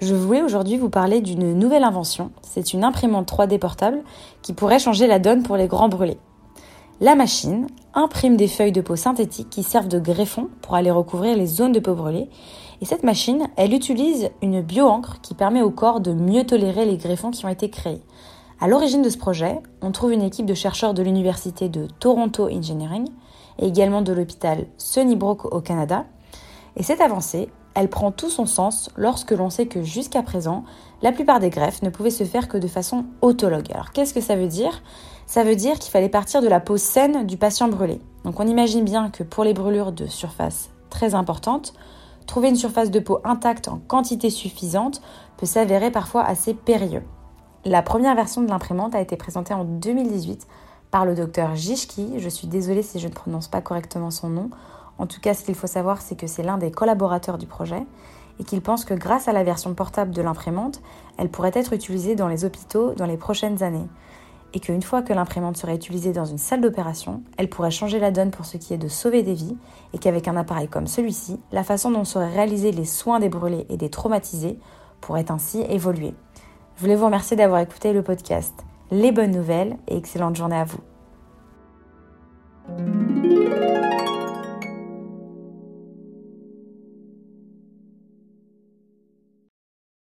Je voulais aujourd'hui vous parler d'une nouvelle invention. C'est une imprimante 3D portable qui pourrait changer la donne pour les grands brûlés. La machine imprime des feuilles de peau synthétiques qui servent de greffon pour aller recouvrir les zones de peau brûlée. Et cette machine, elle utilise une bioencre qui permet au corps de mieux tolérer les greffons qui ont été créés. À l'origine de ce projet, on trouve une équipe de chercheurs de l'université de Toronto Engineering et également de l'hôpital Sunnybrook au Canada. Et cette avancée, elle prend tout son sens lorsque l'on sait que jusqu'à présent, la plupart des greffes ne pouvaient se faire que de façon autologue. Alors qu'est-ce que ça veut dire? Ça veut dire qu'il fallait partir de la peau saine du patient brûlé. Donc on imagine bien que pour les brûlures de surface très importantes, trouver une surface de peau intacte en quantité suffisante peut s'avérer parfois assez périlleux. La première version de l'imprimante a été présentée en 2018 par le docteur Jishki, je suis désolée si je ne prononce pas correctement son nom, en tout cas, ce qu'il faut savoir, c'est que c'est l'un des collaborateurs du projet et qu'il pense que grâce à la version portable de l'imprimante, elle pourrait être utilisée dans les hôpitaux dans les prochaines années. Et qu'une fois que l'imprimante serait utilisée dans une salle d'opération, elle pourrait changer la donne pour ce qui est de sauver des vies, et qu'avec un appareil comme celui-ci, la façon dont seraient réalisés les soins des brûlés et des traumatisés pourrait ainsi évoluer. Je voulais vous remercier d'avoir écouté le podcast. Les bonnes nouvelles et excellente journée à vous.